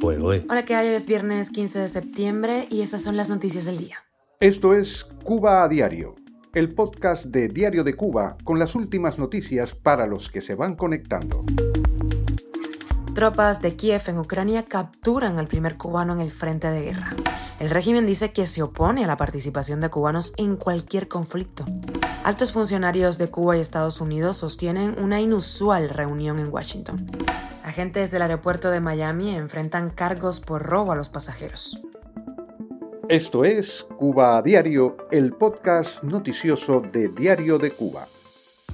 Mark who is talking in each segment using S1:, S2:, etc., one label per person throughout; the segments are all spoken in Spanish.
S1: Hola, ¿qué hay? Hoy es viernes 15 de septiembre y esas son las noticias del día.
S2: Esto es Cuba a Diario, el podcast de Diario de Cuba con las últimas noticias para los que se van conectando.
S1: Tropas de Kiev en Ucrania capturan al primer cubano en el frente de guerra. El régimen dice que se opone a la participación de cubanos en cualquier conflicto. Altos funcionarios de Cuba y Estados Unidos sostienen una inusual reunión en Washington. Agentes del aeropuerto de Miami enfrentan cargos por robo a los pasajeros.
S2: Esto es Cuba a Diario, el podcast noticioso de Diario de Cuba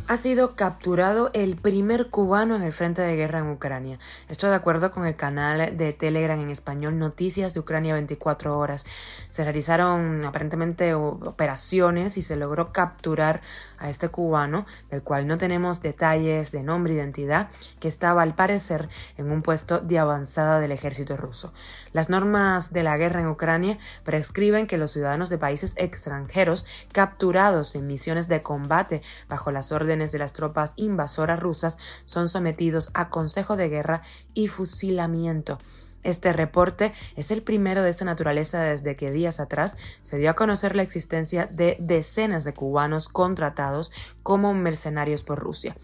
S1: ha sido capturado el primer cubano en el frente de guerra en Ucrania. Esto de acuerdo con el canal de Telegram en español Noticias de Ucrania 24 horas. Se realizaron aparentemente operaciones y se logró capturar a este cubano, del cual no tenemos detalles de nombre identidad, que estaba al parecer en un puesto de avanzada del ejército ruso. Las normas de la guerra en Ucrania prescriben que los ciudadanos de países extranjeros capturados en misiones de combate bajo las órdenes de las tropas invasoras rusas son sometidos a consejo de guerra y fusilamiento. Este reporte es el primero de esta naturaleza desde que días atrás se dio a conocer la existencia de decenas de cubanos contratados como mercenarios por Rusia.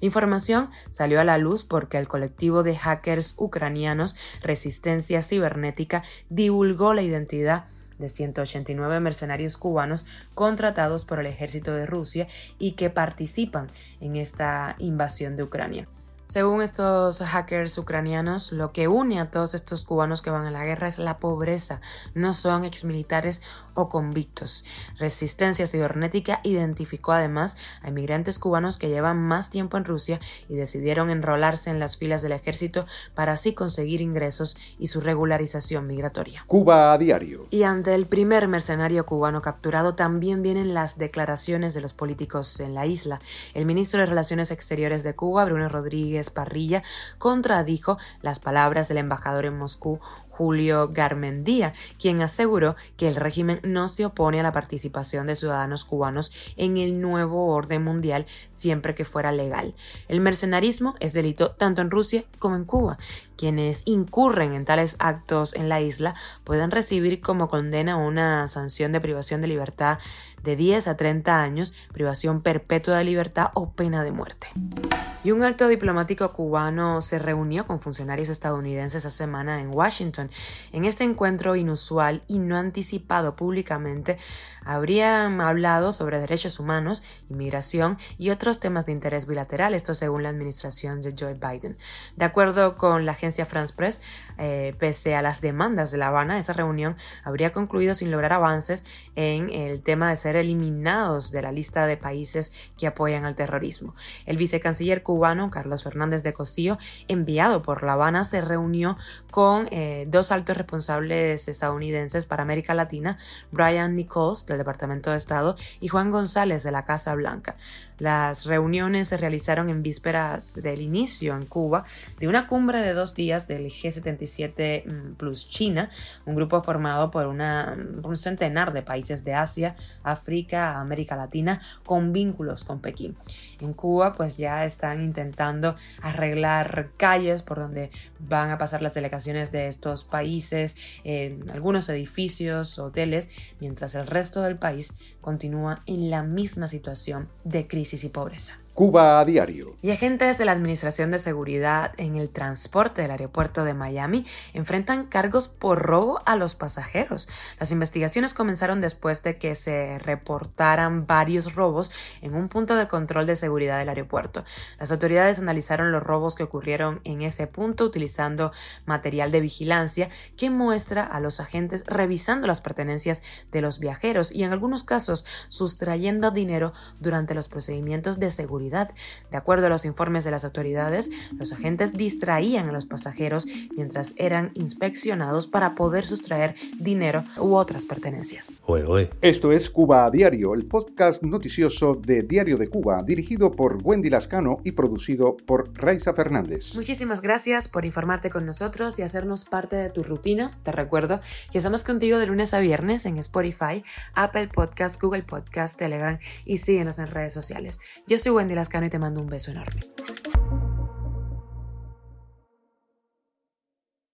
S1: La información salió a la luz porque el colectivo de hackers ucranianos Resistencia Cibernética divulgó la identidad de 189 mercenarios cubanos contratados por el ejército de Rusia y que participan en esta invasión de Ucrania. Según estos hackers ucranianos, lo que une a todos estos cubanos que van a la guerra es la pobreza, no son exmilitares o convictos. Resistencia Cibernética identificó además a inmigrantes cubanos que llevan más tiempo en Rusia y decidieron enrolarse en las filas del ejército para así conseguir ingresos y su regularización migratoria.
S2: Cuba a diario.
S1: Y ante el primer mercenario cubano capturado también vienen las declaraciones de los políticos en la isla. El ministro de Relaciones Exteriores de Cuba, Bruno Rodríguez, Esparrilla contradijo las palabras del embajador en Moscú, Julio Garmendía, quien aseguró que el régimen no se opone a la participación de ciudadanos cubanos en el nuevo orden mundial siempre que fuera legal. El mercenarismo es delito tanto en Rusia como en Cuba. Quienes incurren en tales actos en la isla pueden recibir como condena una sanción de privación de libertad de 10 a 30 años, privación perpetua de libertad o pena de muerte. Y un alto diplomático cubano se reunió con funcionarios estadounidenses esa semana en Washington. En este encuentro inusual y no anticipado públicamente, habrían hablado sobre derechos humanos, inmigración y otros temas de interés bilateral, esto según la administración de Joe Biden. De acuerdo con la agencia France Press, eh, pese a las demandas de La Habana, esa reunión habría concluido sin lograr avances en el tema de ser eliminados de la lista de países que apoyan al terrorismo. El vicecanciller cubano, Carlos Fernández de Costillo, enviado por La Habana, se reunió con eh, dos altos responsables estadounidenses para América Latina, Brian Nichols, del Departamento de Estado, y Juan González, de la Casa Blanca. Las reuniones se realizaron en vísperas del inicio en Cuba de una cumbre de dos días del G77 mm, plus China, un grupo formado por una, un centenar de países de Asia, África, América Latina, con vínculos con Pekín. En Cuba, pues ya están intentando arreglar calles por donde van a pasar las delegaciones de estos países, en algunos edificios, hoteles, mientras el resto del país continúa en la misma situación de crisis y pobreza.
S2: Cuba a diario.
S1: Y agentes de la Administración de Seguridad en el transporte del aeropuerto de Miami enfrentan cargos por robo a los pasajeros. Las investigaciones comenzaron después de que se reportaran varios robos en un punto de control de seguridad del aeropuerto. Las autoridades analizaron los robos que ocurrieron en ese punto utilizando material de vigilancia que muestra a los agentes revisando las pertenencias de los viajeros y en algunos casos sustrayendo dinero durante los procedimientos de seguridad de acuerdo a los informes de las autoridades, los agentes distraían a los pasajeros mientras eran inspeccionados para poder sustraer dinero u otras pertenencias.
S2: Esto es Cuba a Diario, el podcast noticioso de Diario de Cuba, dirigido por Wendy Lascano y producido por Raiza Fernández.
S1: Muchísimas gracias por informarte con nosotros y hacernos parte de tu rutina. Te recuerdo que estamos contigo de lunes a viernes en Spotify, Apple Podcast, Google Podcast, Telegram y síguenos en redes sociales. Yo soy Wendy Lascano y te mando un beso enorme.